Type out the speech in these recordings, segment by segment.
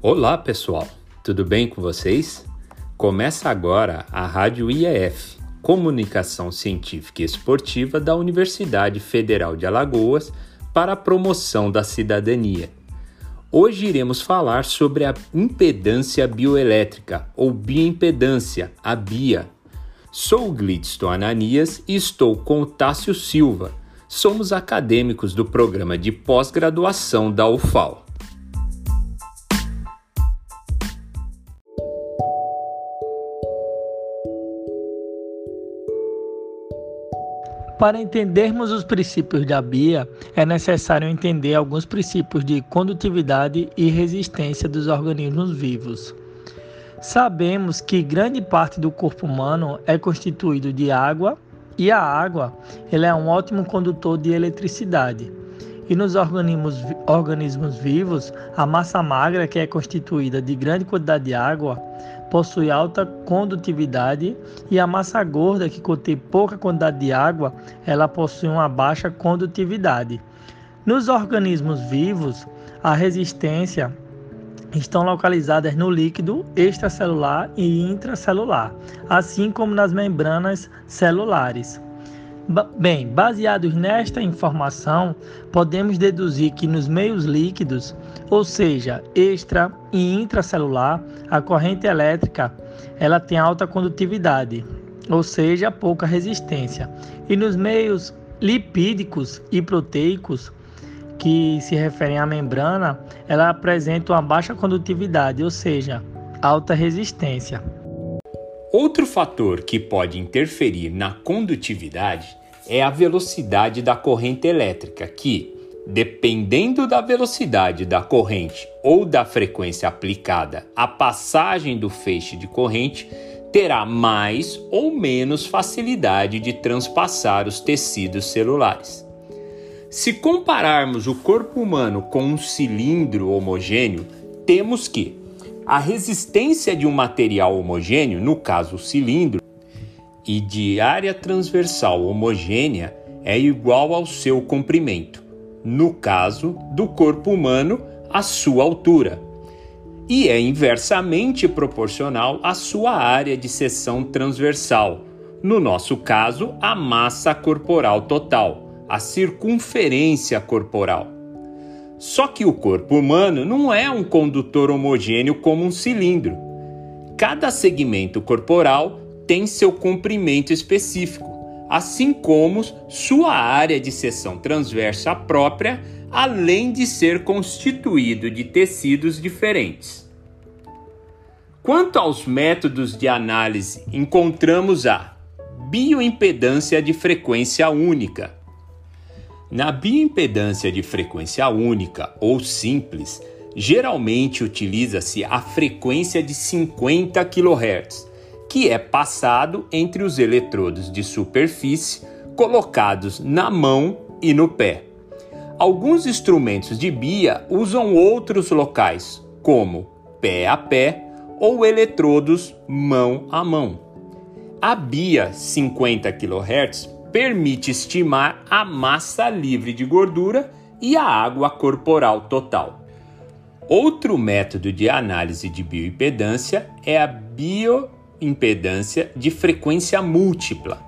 Olá, pessoal. Tudo bem com vocês? Começa agora a Rádio IEF, Comunicação Científica e Esportiva da Universidade Federal de Alagoas para a promoção da cidadania. Hoje iremos falar sobre a impedância bioelétrica ou bioimpedância, a BIA. Sou Glidstone Ananias e estou com o Tássio Silva. Somos acadêmicos do programa de pós-graduação da UFAL. Para entendermos os princípios da BIA, é necessário entender alguns princípios de condutividade e resistência dos organismos vivos. Sabemos que grande parte do corpo humano é constituído de água e a água é um ótimo condutor de eletricidade. E nos organismos, organismos vivos, a massa magra, que é constituída de grande quantidade de água, possui alta condutividade e a massa gorda, que contém pouca quantidade de água, ela possui uma baixa condutividade. Nos organismos vivos, a resistência estão localizadas no líquido extracelular e intracelular, assim como nas membranas celulares. Bem, baseados nesta informação, podemos deduzir que nos meios líquidos, ou seja, extra e intracelular, a corrente elétrica ela tem alta condutividade, ou seja, pouca resistência. E nos meios lipídicos e proteicos, que se referem à membrana, ela apresenta uma baixa condutividade, ou seja, alta resistência. Outro fator que pode interferir na condutividade é a velocidade da corrente elétrica, que, dependendo da velocidade da corrente ou da frequência aplicada à passagem do feixe de corrente, terá mais ou menos facilidade de transpassar os tecidos celulares. Se compararmos o corpo humano com um cilindro homogêneo, temos que a resistência de um material homogêneo, no caso o cilindro, e de área transversal homogênea é igual ao seu comprimento, no caso do corpo humano, a sua altura, e é inversamente proporcional à sua área de seção transversal, no nosso caso, a massa corporal total, a circunferência corporal. Só que o corpo humano não é um condutor homogêneo como um cilindro. Cada segmento corporal tem seu comprimento específico, assim como sua área de seção transversa própria, além de ser constituído de tecidos diferentes. Quanto aos métodos de análise, encontramos a bioimpedância de frequência única. Na bioimpedância de frequência única ou simples, geralmente utiliza-se a frequência de 50 kHz, que é passado entre os eletrodos de superfície colocados na mão e no pé. Alguns instrumentos de BIA usam outros locais, como pé a pé ou eletrodos mão a mão. A BIA 50 kHz permite estimar a massa livre de gordura e a água corporal total. Outro método de análise de bioimpedância é a bio impedância de frequência múltipla.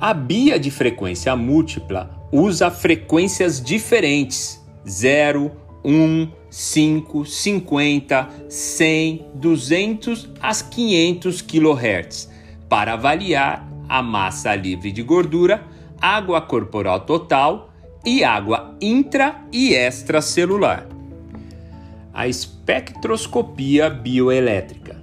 A BIA de frequência múltipla usa frequências diferentes: 0, 1, 5, 50, 100, 200 a 500 kHz para avaliar a massa livre de gordura, água corporal total e água intra e extracelular. A espectroscopia bioelétrica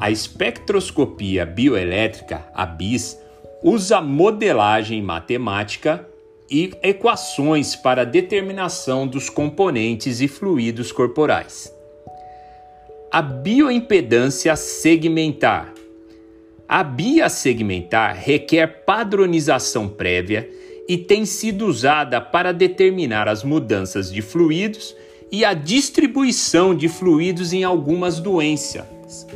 a espectroscopia bioelétrica, a BIS, usa modelagem matemática e equações para determinação dos componentes e fluidos corporais. A bioimpedância segmentar. A BIA segmentar requer padronização prévia e tem sido usada para determinar as mudanças de fluidos e a distribuição de fluidos em algumas doenças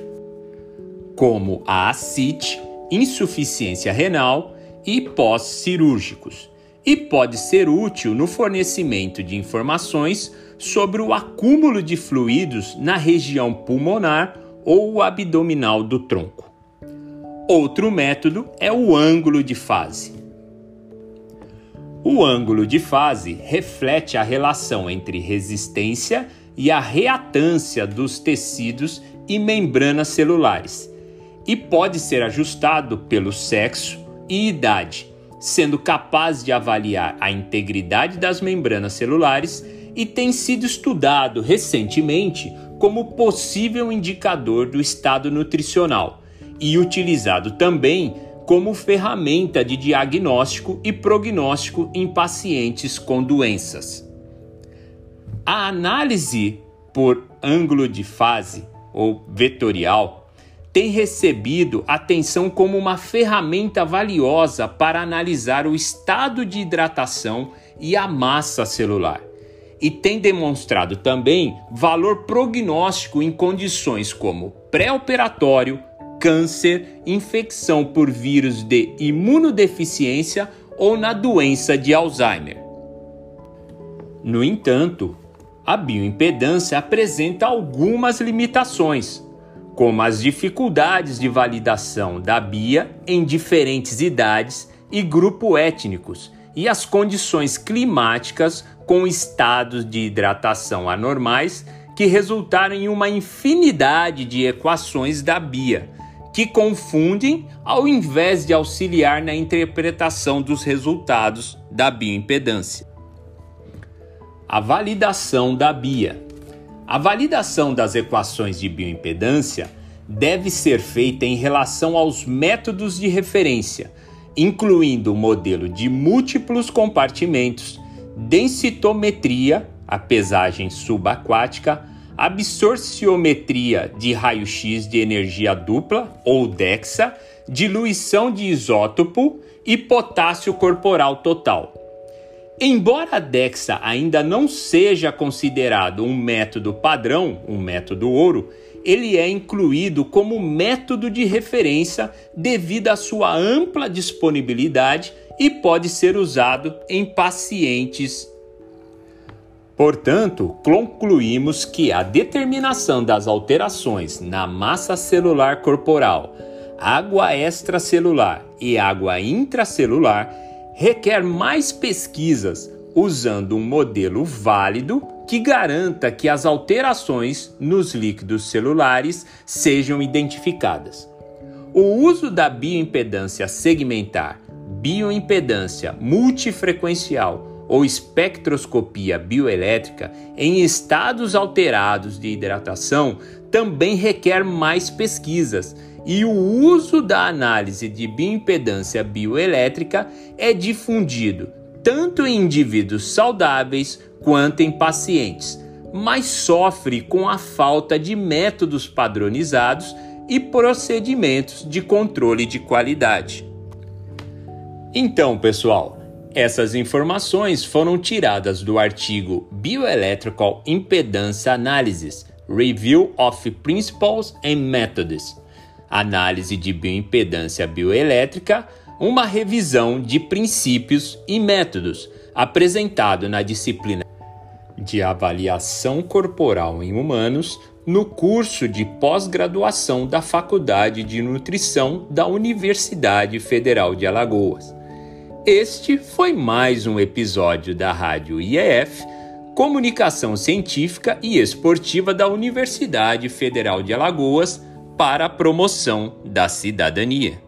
como a ascite, insuficiência renal e pós-cirúrgicos, e pode ser útil no fornecimento de informações sobre o acúmulo de fluidos na região pulmonar ou abdominal do tronco. Outro método é o ângulo de fase. O ângulo de fase reflete a relação entre resistência e a reatância dos tecidos e membranas celulares e pode ser ajustado pelo sexo e idade, sendo capaz de avaliar a integridade das membranas celulares e tem sido estudado recentemente como possível indicador do estado nutricional e utilizado também como ferramenta de diagnóstico e prognóstico em pacientes com doenças. A análise por ângulo de fase ou vetorial tem recebido atenção como uma ferramenta valiosa para analisar o estado de hidratação e a massa celular. E tem demonstrado também valor prognóstico em condições como pré-operatório, câncer, infecção por vírus de imunodeficiência ou na doença de Alzheimer. No entanto, a bioimpedância apresenta algumas limitações, como as dificuldades de validação da BIA em diferentes idades e grupos étnicos e as condições climáticas com estados de hidratação anormais que resultaram em uma infinidade de equações da BIA, que confundem ao invés de auxiliar na interpretação dos resultados da bioimpedância. A validação da BIA. A validação das equações de bioimpedância deve ser feita em relação aos métodos de referência, incluindo o modelo de múltiplos compartimentos, densitometria, a pesagem subaquática, absorciometria de raio-x de energia dupla ou DEXA, diluição de isótopo e potássio corporal total. Embora a DEXA ainda não seja considerado um método padrão, um método ouro, ele é incluído como método de referência devido à sua ampla disponibilidade e pode ser usado em pacientes. Portanto, concluímos que a determinação das alterações na massa celular corporal, água extracelular e água intracelular requer mais pesquisas usando um modelo válido que garanta que as alterações nos líquidos celulares sejam identificadas. O uso da bioimpedância segmentar, bioimpedância multifrequencial ou espectroscopia bioelétrica em estados alterados de hidratação também requer mais pesquisas, e o uso da análise de bioimpedância bioelétrica é difundido tanto em indivíduos saudáveis quanto em pacientes, mas sofre com a falta de métodos padronizados e procedimentos de controle de qualidade. Então, pessoal, essas informações foram tiradas do artigo Bioelectrical Impedance Analysis Review of Principles and Methods Análise de Bioimpedância Bioelétrica, uma revisão de princípios e métodos, apresentado na disciplina de Avaliação Corporal em Humanos no curso de pós-graduação da Faculdade de Nutrição da Universidade Federal de Alagoas. Este foi mais um episódio da Rádio IEF, Comunicação Científica e Esportiva da Universidade Federal de Alagoas para a promoção da cidadania.